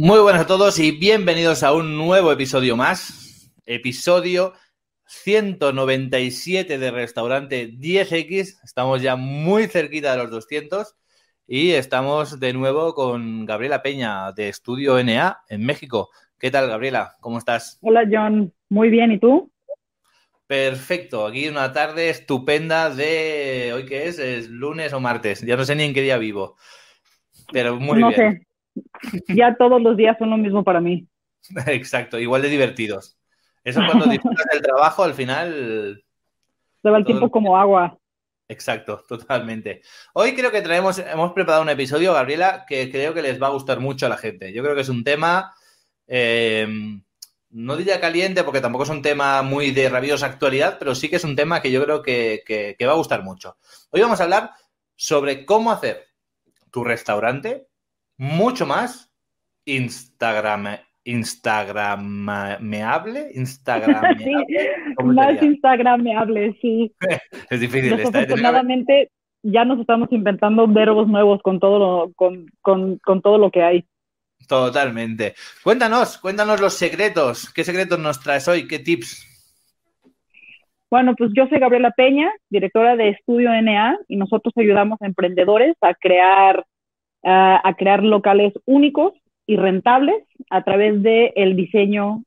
Muy buenas a todos y bienvenidos a un nuevo episodio más. Episodio 197 de Restaurante 10X. Estamos ya muy cerquita de los 200 y estamos de nuevo con Gabriela Peña de Estudio NA en México. ¿Qué tal, Gabriela? ¿Cómo estás? Hola, John. Muy bien. ¿Y tú? Perfecto. Aquí una tarde estupenda de... ¿Hoy qué es? ¿Es lunes o martes? Ya no sé ni en qué día vivo. Pero muy no bien. sé. Ya todos los días son lo mismo para mí. Exacto, igual de divertidos. Eso cuando disfrutas del trabajo, al final. Se va el tiempo como agua. Exacto, totalmente. Hoy creo que traemos, hemos preparado un episodio, Gabriela, que creo que les va a gustar mucho a la gente. Yo creo que es un tema, eh, no diría caliente, porque tampoco es un tema muy de rabiosa actualidad, pero sí que es un tema que yo creo que, que, que va a gustar mucho. Hoy vamos a hablar sobre cómo hacer tu restaurante mucho más Instagram, Instagrameable, Instagrameable. sí, más Instagrameable, sí. es difícil. Desafortunadamente ya nos estamos inventando verbos nuevos con todo lo, con, con, con todo lo que hay. Totalmente. Cuéntanos, cuéntanos los secretos. ¿Qué secretos nos traes hoy? ¿Qué tips? Bueno, pues yo soy Gabriela Peña, directora de Estudio NA, y nosotros ayudamos a emprendedores a crear, uh, a crear locales únicos y rentables a través del el diseño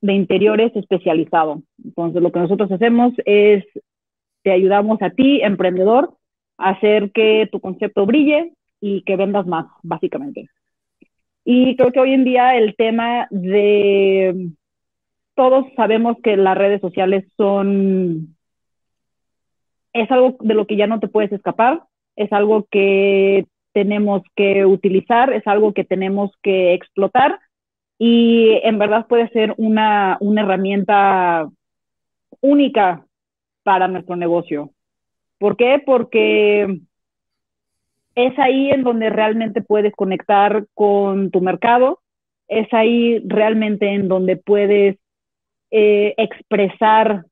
de interiores especializado. Entonces, lo que nosotros hacemos es, te ayudamos a ti, emprendedor, a hacer que tu concepto brille y que vendas más, básicamente. Y creo que hoy en día el tema de todos sabemos que las redes sociales son, es algo de lo que ya no te puedes escapar, es algo que tenemos que utilizar, es algo que tenemos que explotar y en verdad puede ser una, una herramienta única para nuestro negocio. ¿Por qué? Porque es ahí en donde realmente puedes conectar con tu mercado, es ahí realmente en donde puedes eh, expresar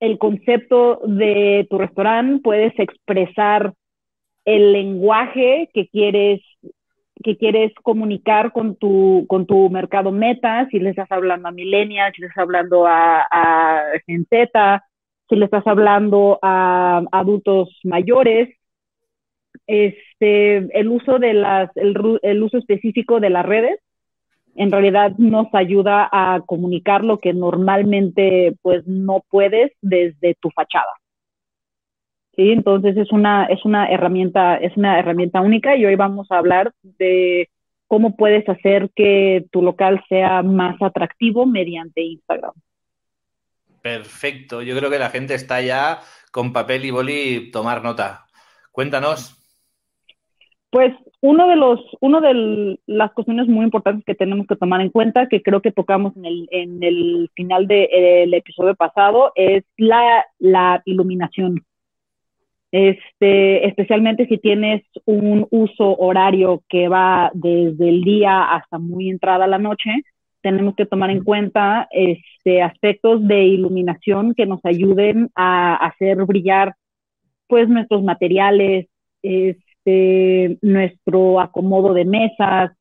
el concepto de tu restaurante, puedes expresar el lenguaje que quieres que quieres comunicar con tu, con tu mercado meta, si le estás hablando a millennials, si le estás hablando a, a Gen Z, si le estás hablando a adultos mayores, este, el uso de las, el, el uso específico de las redes en realidad nos ayuda a comunicar lo que normalmente pues no puedes desde tu fachada. ¿Sí? Entonces es una, es una herramienta, es una herramienta única y hoy vamos a hablar de cómo puedes hacer que tu local sea más atractivo mediante Instagram. Perfecto, yo creo que la gente está ya con papel y boli tomar nota. Cuéntanos. Pues uno de los, uno de las cuestiones muy importantes que tenemos que tomar en cuenta, que creo que tocamos en el, en el final del de, episodio pasado, es la, la iluminación. Este, especialmente si tienes un uso horario que va desde el día hasta muy entrada la noche, tenemos que tomar en cuenta este, aspectos de iluminación que nos ayuden a hacer brillar pues nuestros materiales, este, nuestro acomodo de mesas,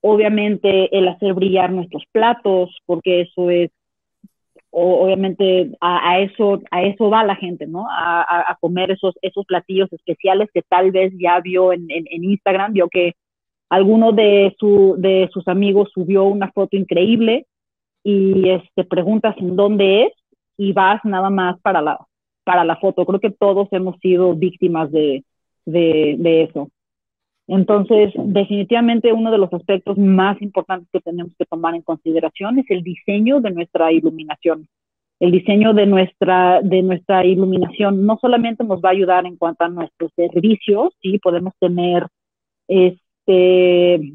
obviamente el hacer brillar nuestros platos, porque eso es obviamente a, eso a eso va la gente, ¿no? A, a, comer esos esos platillos especiales que tal vez ya vio en, en, Instagram, vio que alguno de su de sus amigos subió una foto increíble y este preguntas en dónde es y vas nada más para la para la foto. Creo que todos hemos sido víctimas de, de eso. Entonces, definitivamente uno de los aspectos más importantes que tenemos que tomar en consideración es el diseño de nuestra iluminación. El diseño de nuestra, de nuestra iluminación no solamente nos va a ayudar en cuanto a nuestros servicios, sí, podemos tener este,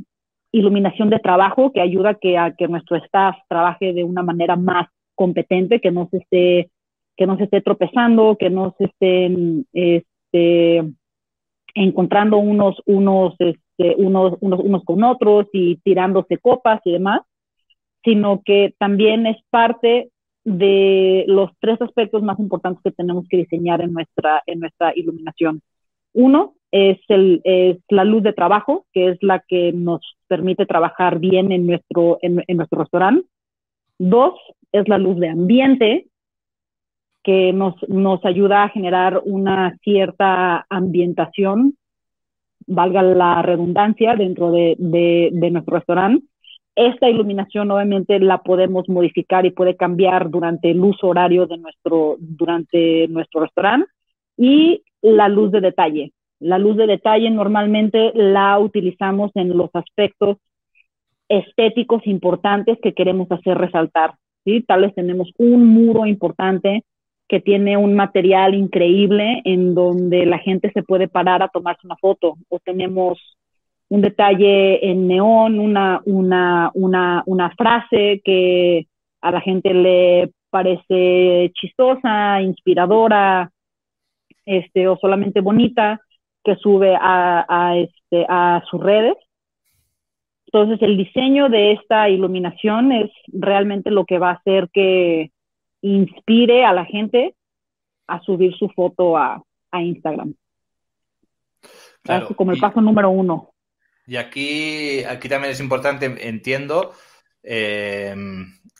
iluminación de trabajo que ayuda que, a que nuestro staff trabaje de una manera más competente, que no se esté, que no se esté tropezando, que no se estén este, encontrando unos, unos, este, unos, unos, unos con otros y tirándose copas y demás, sino que también es parte de los tres aspectos más importantes que tenemos que diseñar en nuestra, en nuestra iluminación. Uno es, el, es la luz de trabajo, que es la que nos permite trabajar bien en nuestro, en, en nuestro restaurante. Dos, es la luz de ambiente, que nos, nos ayuda a generar una cierta ambientación, valga la redundancia, dentro de, de, nuestro restaurante. Esta iluminación obviamente la podemos modificar y puede cambiar durante el uso horario de nuestro, durante nuestro restaurante. Y la luz de detalle. La luz de detalle normalmente la utilizamos en los aspectos estéticos importantes que queremos hacer resaltar. ¿sí? Tal vez tenemos un muro importante que tiene un material increíble en donde la gente se puede parar a tomarse una foto o tenemos un detalle en neón, una, una, una, una frase que a la gente le parece chistosa, inspiradora, este, o solamente bonita, que sube a, a, este, a sus redes. Entonces, el diseño de esta iluminación es realmente lo que va a hacer que inspire a la gente a subir su foto a, a Instagram. Claro, Así como el paso número uno. Y aquí, aquí también es importante, entiendo, eh,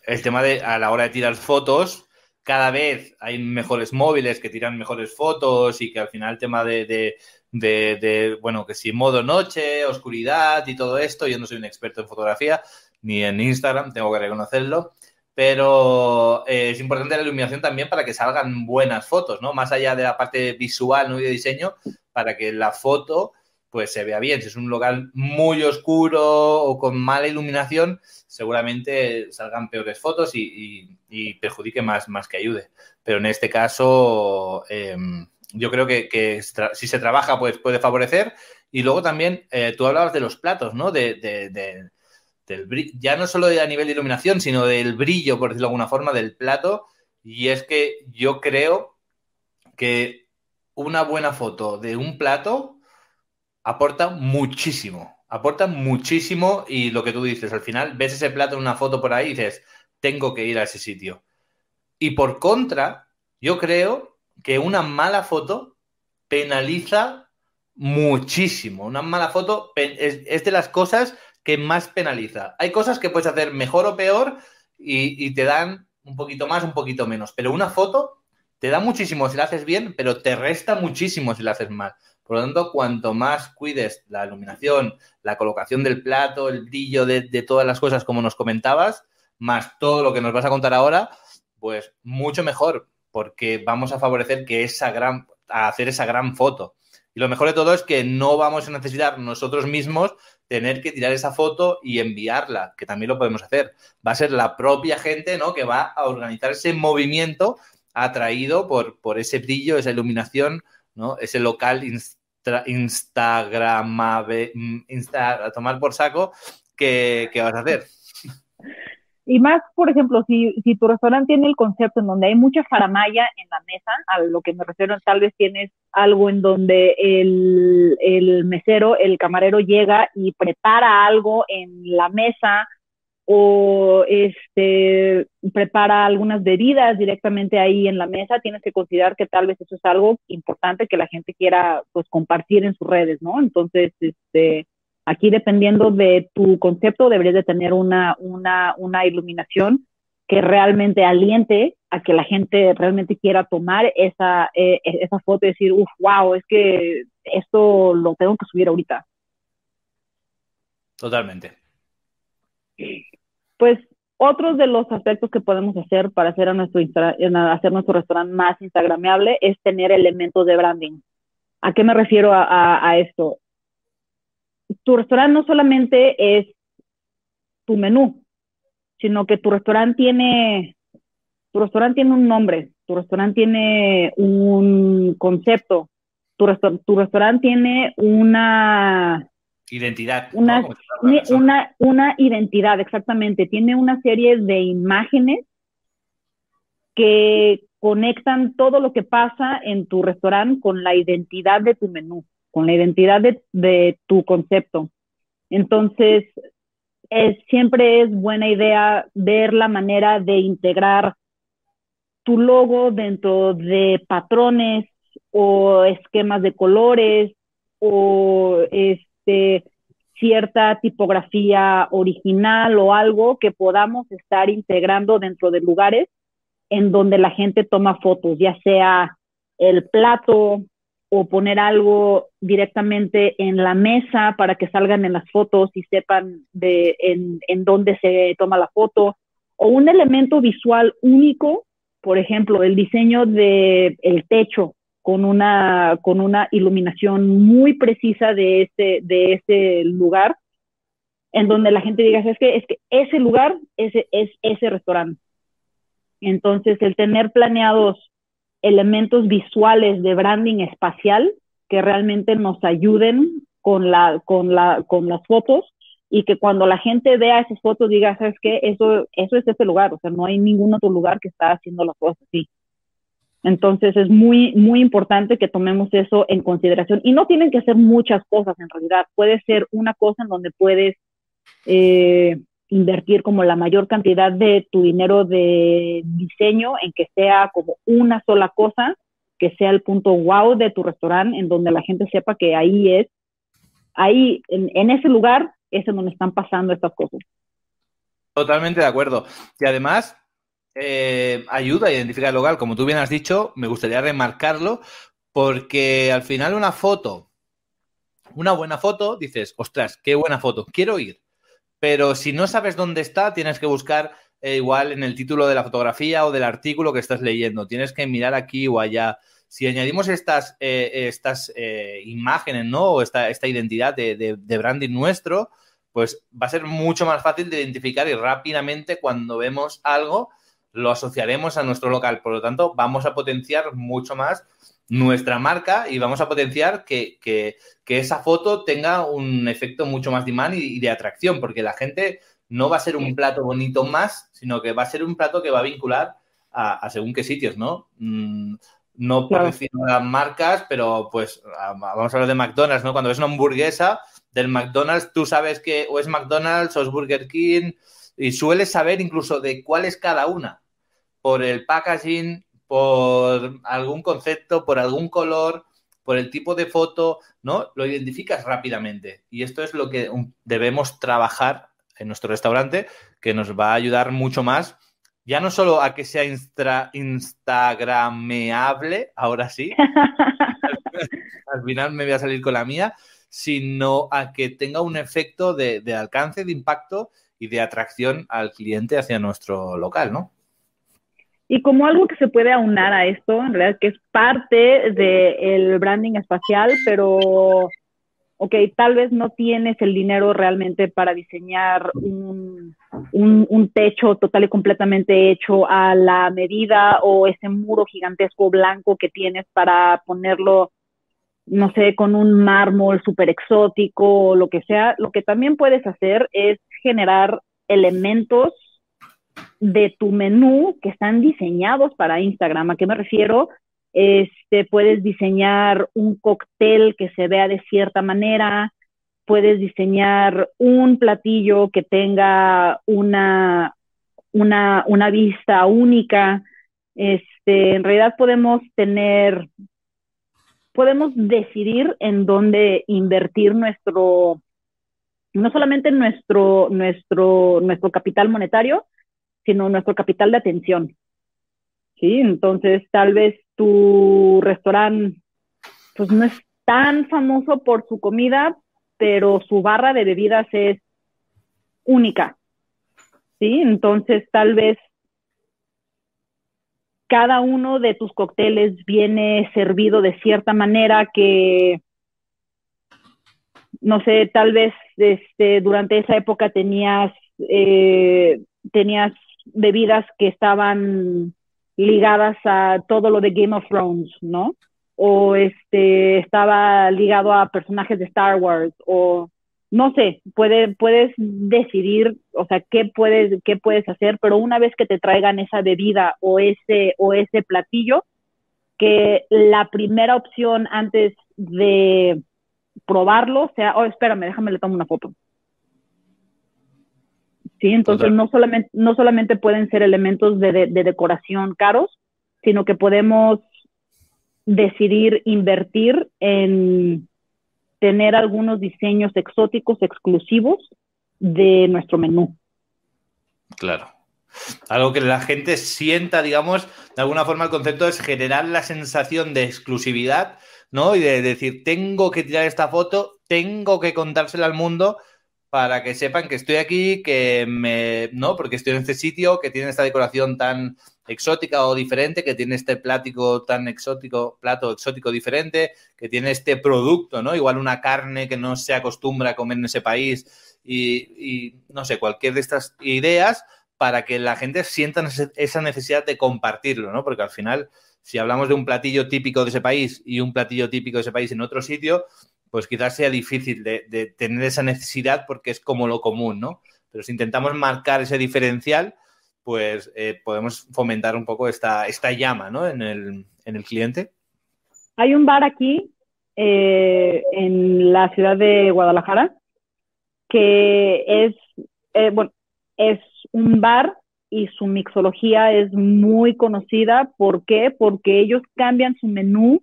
el tema de a la hora de tirar fotos, cada vez hay mejores móviles que tiran mejores fotos y que al final el tema de, de, de, de, bueno, que si modo noche, oscuridad y todo esto, yo no soy un experto en fotografía ni en Instagram, tengo que reconocerlo, pero eh, es importante la iluminación también para que salgan buenas fotos, ¿no? Más allá de la parte visual, ¿no? Y de diseño, para que la foto pues se vea bien. Si es un local muy oscuro o con mala iluminación, seguramente salgan peores fotos y, y, perjudique más, más que ayude. Pero en este caso, eh, yo creo que, si se trabaja, pues puede favorecer. Y luego también, eh, tú hablabas de los platos, ¿no? De, de ya no solo a nivel de iluminación, sino del brillo, por decirlo de alguna forma, del plato. Y es que yo creo que una buena foto de un plato aporta muchísimo, aporta muchísimo y lo que tú dices, al final ves ese plato en una foto por ahí y dices, tengo que ir a ese sitio. Y por contra, yo creo que una mala foto penaliza muchísimo. Una mala foto es de las cosas que más penaliza. Hay cosas que puedes hacer mejor o peor y, te dan un poquito más, un poquito menos, pero una foto te da muchísimo si la haces bien, pero te resta muchísimo si la haces mal. Por lo tanto, cuanto más cuides la iluminación, la colocación del plato, el brillo de, de, todas las cosas como nos comentabas, más todo lo que nos vas a contar ahora, pues mucho mejor, porque vamos a favorecer que esa gran, a hacer esa gran foto. Y lo mejor de todo es que no vamos a necesitar nosotros mismos tener que tirar esa foto y enviarla, que también lo podemos hacer. Va a ser la propia gente, ¿no? Que va a organizar ese movimiento atraído por, por ese brillo, esa iluminación, ¿no? Ese local Instagramable, Insta, a tomar por saco, ¿qué, ¿qué, vas a hacer? Y más, por ejemplo, si, si tu restaurante tiene el concepto en donde hay mucha faramaya en la mesa, a lo que me refiero, tal vez tienes algo en donde el, el mesero, el camarero llega y prepara algo en la mesa o este prepara algunas bebidas directamente ahí en la mesa, tienes que considerar que tal vez eso es algo importante que la gente quiera pues compartir en sus redes, ¿no? Entonces, este aquí dependiendo de tu concepto deberías de tener una una una iluminación que realmente aliente a que la gente realmente quiera tomar esa eh, esa foto y decir, "Uf, wow, es que esto lo tengo que subir ahorita." Totalmente pues otros de los aspectos que podemos hacer para hacer, a nuestro, hacer nuestro restaurante más instagramable es tener elementos de branding. ¿A qué me refiero a, a, a esto? Tu restaurante no solamente es tu menú, sino que tu restaurante tiene, tu restaurante tiene un nombre, tu restaurante tiene un concepto, tu, resta tu restaurante tiene una Identidad. Una, ¿no? una, una identidad, exactamente. Tiene una serie de imágenes que conectan todo lo que pasa en tu restaurante con la identidad de tu menú, con la identidad de, tu concepto. Entonces, es, siempre es buena idea ver la manera de integrar tu logo dentro de patrones o esquemas de colores o este cierta tipografía original o algo que podamos estar integrando dentro de lugares en donde la gente toma fotos, ya sea el plato o poner algo directamente en la mesa para que salgan en las fotos y sepan de en, en dónde se toma la foto, o un elemento visual único, por ejemplo, el diseño del el techo con una, con una iluminación muy precisa de ese, de ese lugar, en donde la gente diga, es que, es que ese lugar ese, es ese restaurante. Entonces, el tener planeados elementos visuales de branding espacial que realmente nos ayuden con, la, con, la, con las fotos y que cuando la gente vea esas fotos diga, ¿sabes qué? Eso, eso es ese lugar, o sea, no hay ningún otro lugar que está haciendo las cosas así. Entonces es muy, muy importante que tomemos eso en consideración. Y no tienen que ser muchas cosas en realidad. Puede ser una cosa en donde puedes eh, invertir como la mayor cantidad de tu dinero de diseño en que sea como una sola cosa, que sea el punto wow de tu restaurante, en donde la gente sepa que ahí es, ahí, en, ese lugar es en donde están pasando estas cosas. Totalmente de acuerdo. Y además, eh, ayuda a identificar el local. Como tú bien has dicho, me gustaría remarcarlo porque al final una foto, una buena foto, dices, ostras, qué buena foto, quiero ir. Pero si no sabes dónde está, tienes que buscar eh, igual en el título de la fotografía o del artículo que estás leyendo. Tienes que mirar aquí o allá. Si añadimos estas, eh, estas imágenes, ¿no? O esta, esta identidad de, de branding nuestro, pues va a ser mucho más fácil de identificar y rápidamente cuando vemos algo lo asociaremos a nuestro local. Por lo tanto, vamos a potenciar mucho más nuestra marca y vamos a potenciar que, esa foto tenga un efecto mucho más de imán y, de atracción, porque la gente no va a ser un plato bonito más, sino que va a ser un plato que va a vincular a, según qué sitios, ¿no? Mm, no por decir las marcas, pero pues vamos a hablar de McDonald's, ¿no? Cuando ves una hamburguesa del McDonald's, tú sabes que o es McDonald's o es Burger King y sueles saber incluso de cuál es cada una por el packaging, por algún concepto, por algún color, por el tipo de foto, ¿no? Lo identificas rápidamente. Y esto es lo que debemos trabajar en nuestro restaurante, que nos va a ayudar mucho más, ya no solo a que sea instagrameable, ahora sí, al final me voy a salir con la mía, sino a que tenga un efecto de, de alcance, de impacto y de atracción al cliente hacia nuestro local, ¿no? Y como algo que se puede aunar a esto, en realidad que es parte del branding espacial, pero, ok, tal vez no tienes el dinero realmente para diseñar un, un, techo total y completamente hecho a la medida o ese muro gigantesco blanco que tienes para ponerlo, no sé, con un mármol súper exótico o lo que sea. Lo que también puedes hacer es generar elementos de tu menú que están diseñados para Instagram. ¿A qué me refiero? Este, puedes diseñar un cóctel que se vea de cierta manera, puedes diseñar un platillo que tenga una, una, una vista única. Este, en realidad podemos tener, podemos decidir en dónde invertir nuestro, no solamente nuestro, nuestro, nuestro capital monetario, sino nuestro capital de atención. ¿Sí? Entonces, tal vez tu restaurante pues no es tan famoso por su comida, pero su barra de bebidas es única. ¿Sí? Entonces, tal vez cada uno de tus cócteles viene servido de cierta manera que no sé, tal vez este, durante esa época tenías, eh, tenías bebidas que estaban ligadas a todo lo de Game of Thrones, ¿no? O este estaba ligado a personajes de Star Wars o no sé, puede, puedes decidir, o sea, qué puedes, qué puedes hacer, pero una vez que te traigan esa bebida o ese, o ese platillo, que la primera opción antes de probarlo sea, oh, espérame, déjame le tomo una foto. ¿Sí? Entonces no solamente, no solamente pueden ser elementos de, decoración caros, sino que podemos decidir invertir en, tener algunos diseños exóticos exclusivos de nuestro menú. Claro. Algo que la gente sienta, digamos, de alguna forma el concepto es generar la sensación de exclusividad, ¿no? Y de decir, tengo que tirar esta foto, tengo que contársela al mundo para que sepan que estoy aquí, que me, ¿no? Porque estoy en este sitio, que tiene esta decoración tan exótica o diferente, que tiene este plático tan exótico, plato exótico diferente, que tiene este producto, ¿no? Igual una carne que no se acostumbra a comer en ese país y, no sé, cualquier de estas ideas para que la gente sienta esa necesidad de compartirlo, ¿no? Porque al final, si hablamos de un platillo típico de ese país y un platillo típico de ese país en otro sitio, pues quizás sea difícil de, tener esa necesidad porque es como lo común, ¿no? Pero si intentamos marcar ese diferencial, pues eh, podemos fomentar un poco esta, esta llama, ¿no? En el, en el cliente. Hay un bar aquí eh, en la ciudad de Guadalajara que es, eh, bueno, es un bar y su mixología es muy conocida. ¿Por qué? Porque ellos cambian su menú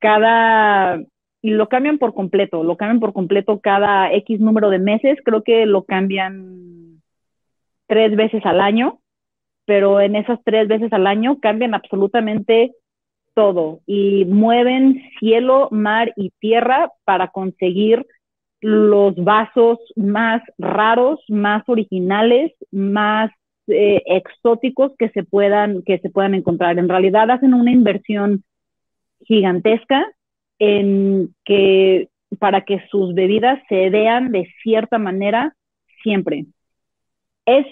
cada, y lo cambian por completo, lo cambian por completo cada X número de meses, creo que lo cambian tres veces al año, pero en esas tres veces al año cambian absolutamente todo y mueven cielo, mar y tierra para conseguir los vasos más raros, más originales, más eh, exóticos que se puedan que se puedan encontrar. En realidad hacen una inversión gigantesca en que para que sus bebidas se vean de cierta manera siempre. Es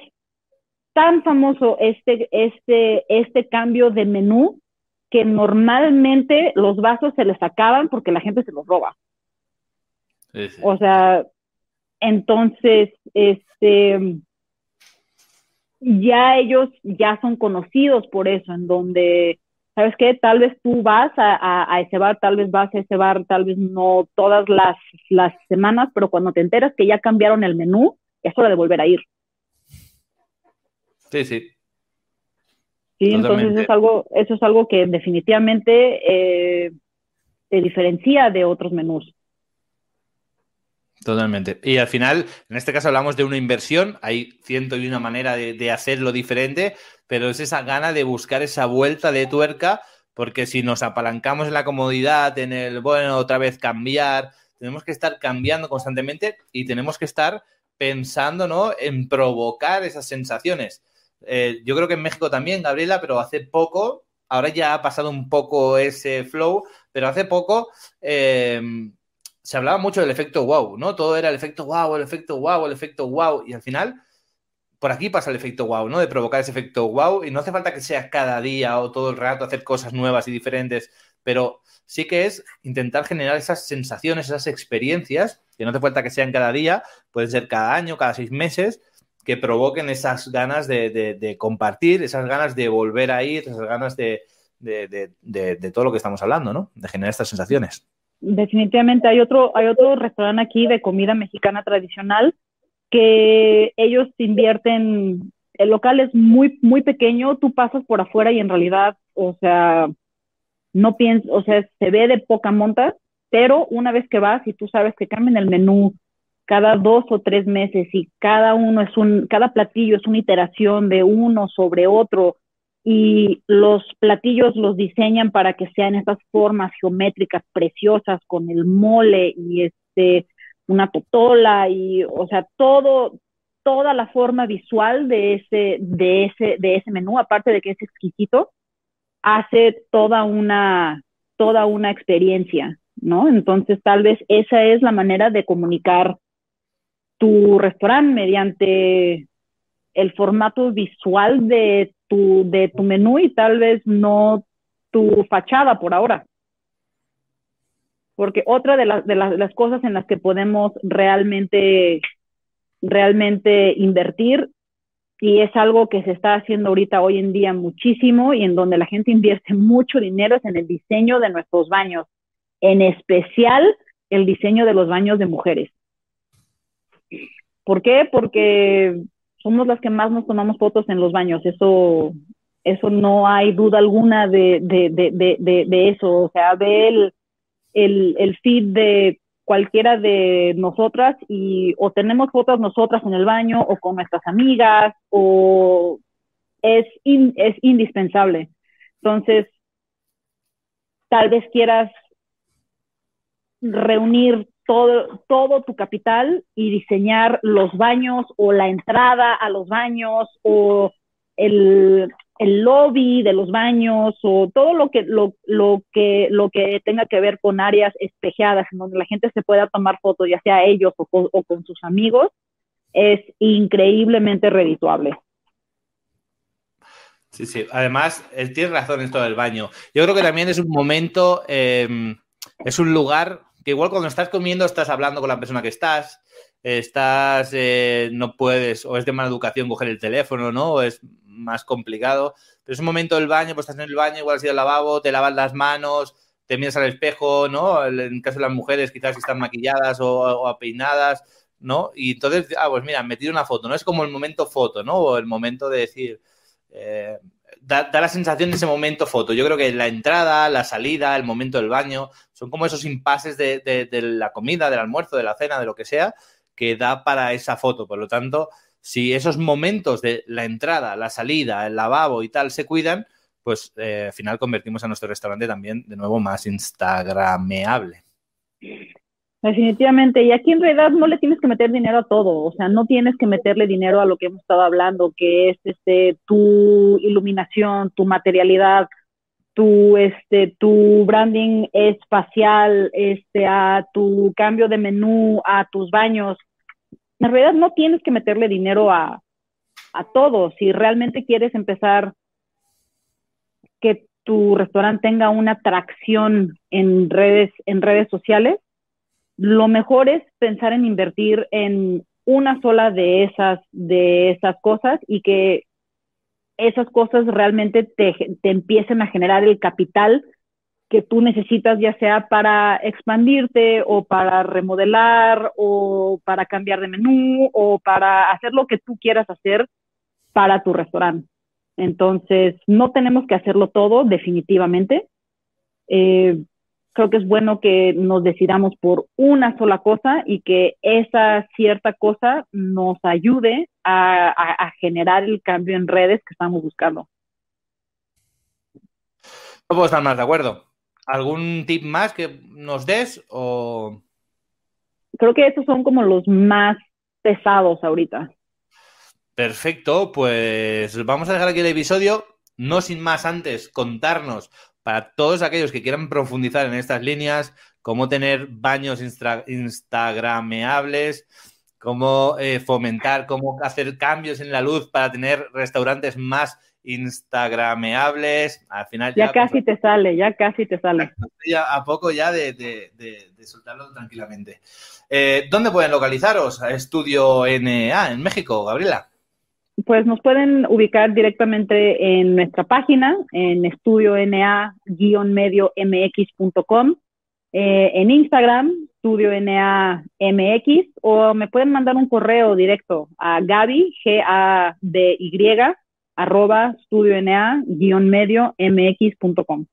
tan famoso este, este, este cambio de menú que normalmente los vasos se les acaban porque la gente se los roba. O sea, entonces, este, ya ellos ya son conocidos por eso, en donde, ¿sabes qué? Tal vez tú vas a, ese bar, tal vez vas a ese bar, tal vez no todas las, las semanas, pero cuando te enteras que ya cambiaron el menú, es hora de volver a ir. Sí, sí. Sí, entonces es algo, eso es algo que definitivamente eh, te diferencia de otros menús. Totalmente. Y al final, en este caso hablamos de una inversión, hay ciento y una manera de, hacerlo diferente, pero es esa gana de buscar esa vuelta de tuerca, porque si nos apalancamos en la comodidad, en el, bueno, otra vez cambiar, tenemos que estar cambiando constantemente y tenemos que estar pensando, ¿no? En provocar esas sensaciones. Eh, yo creo que en México también, Gabriela, pero hace poco, ahora ya ha pasado un poco ese flow, pero hace poco... Eh, se hablaba mucho del efecto wow, ¿no? Todo era el efecto wow, el efecto wow, el efecto wow. Y al final, por aquí pasa el efecto wow, ¿no? De provocar ese efecto wow. Y no hace falta que sea cada día o todo el rato hacer cosas nuevas y diferentes, pero sí que es intentar generar esas sensaciones, esas experiencias, que no hace falta que sean cada día, pueden ser cada año, cada seis meses, que provoquen esas ganas de, compartir, esas ganas de volver a ir, esas ganas de, de todo lo que estamos hablando, ¿no? De generar estas sensaciones definitivamente hay otro, hay otro restaurante aquí de comida mexicana tradicional que ellos invierten, el local es muy, muy pequeño, tú pasas por afuera y en realidad, o sea, no piensas, o sea, se ve de poca monta, pero una vez que vas y tú sabes que cambian el menú cada dos o tres meses y cada uno es un, cada platillo es una iteración de uno sobre otro, y los platillos los diseñan para que sean estas formas geométricas preciosas con el mole y este una totola y o sea todo toda la forma visual de ese de ese de ese menú aparte de que es exquisito hace toda una toda una experiencia no entonces tal vez esa es la manera de comunicar tu restaurante mediante el formato visual de tu, de tu menú y tal vez no tu fachada por ahora. Porque otra de, las, de las, cosas en las que podemos realmente, realmente invertir y es algo que se está haciendo ahorita hoy en día muchísimo y en donde la gente invierte mucho dinero es en el diseño de nuestros baños, en especial el diseño de los baños de mujeres. ¿Por qué? Porque somos las que más nos tomamos fotos en los baños, eso, eso no hay duda alguna de, de, de, de eso, o sea, ve el, el, el feed de cualquiera de nosotras y o tenemos fotos nosotras en el baño o con nuestras amigas o es, es indispensable. Entonces, tal vez quieras reunir todo, todo tu capital y diseñar los baños o la entrada a los baños o el, el lobby de los baños o todo lo que, lo, lo, que, lo que tenga que ver con áreas espejeadas en donde la gente se pueda tomar fotos, ya sea ellos o con, sus amigos, es increíblemente redituable. Sí, sí. Además, él tiene razón en esto del baño. Yo creo que también es un momento, eh, es un lugar que igual cuando estás comiendo estás hablando con la persona que estás, estás, eh, no puedes, o es de mala educación coger el teléfono, ¿no? O es más complicado. Pero es un momento del baño, pues estás en el baño, igual has ido al lavabo, te lavas las manos, te miras al espejo, ¿no? En caso de las mujeres, quizás si están maquilladas o, o peinadas, ¿no? Y entonces, ah, pues mira, me tiro una foto, ¿no? Es como el momento foto, ¿no? O el momento de decir, eh, da, la sensación de ese momento foto. Yo creo que la entrada, la salida, el momento del baño, son como esos impases de, de, de la comida, del almuerzo, de la cena, de lo que sea, que da para esa foto. Por lo tanto, si esos momentos de la entrada, la salida, el lavabo y tal se cuidan, pues eh, al final convertimos a nuestro restaurante también de nuevo más instagrameable. Definitivamente, y aquí en realidad no le tienes que meter dinero a todo, o sea, no tienes que meterle dinero a lo que hemos estado hablando, que es este tu iluminación, tu materialidad, tu este tu branding espacial, este a tu cambio de menú, a tus baños, en realidad no tienes que meterle dinero a, a todo. Si realmente quieres empezar que tu restaurante tenga una atracción en redes, en redes sociales, lo mejor es pensar en invertir en una sola de esas, de esas cosas y que esas cosas realmente te, te empiecen a generar el capital que tú necesitas, ya sea para expandirte o para remodelar o para cambiar de menú o para hacer lo que tú quieras hacer para tu restaurante. Entonces, no tenemos que hacerlo todo, definitivamente. Eh, creo que es bueno que nos decidamos por una sola cosa y que esa cierta cosa nos ayude a, a, a generar el cambio en redes que estamos buscando. No puedo estar más de acuerdo. ¿Algún tip más que nos des o...? Creo que estos son como los más pesados ahorita. Perfecto, pues vamos a dejar aquí el episodio. No sin más antes contarnos para todos aquellos que quieran profundizar en estas líneas, cómo tener baños instra instagrameables, cómo eh, fomentar, cómo hacer cambios en la luz para tener restaurantes más instagrameables. Al final ya, ya casi te sale, ya casi te sale. Ya a poco ya de, de, de, de soltarlo tranquilamente. Eh, ¿Dónde pueden localizaros? Estudio NA en México, Gabriela. Pues nos pueden ubicar directamente en nuestra página, en estudioNA-medio-mx.com, eh, en Instagram, Estudio NA-MX, o me pueden mandar un correo directo a Gaby, G-A-B-Y, arroba studioNA-medio-mx.com.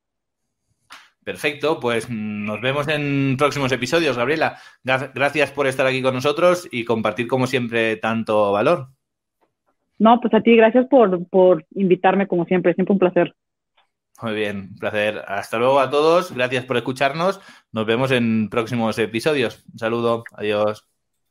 Perfecto, pues nos vemos en próximos episodios, Gabriela. Gracias por estar aquí con nosotros y compartir, como siempre, tanto valor. No, pues a ti, gracias por, por invitarme, como siempre, siempre un placer. Muy bien, un placer. Hasta luego a todos, gracias por escucharnos. Nos vemos en próximos episodios. Un saludo, adiós.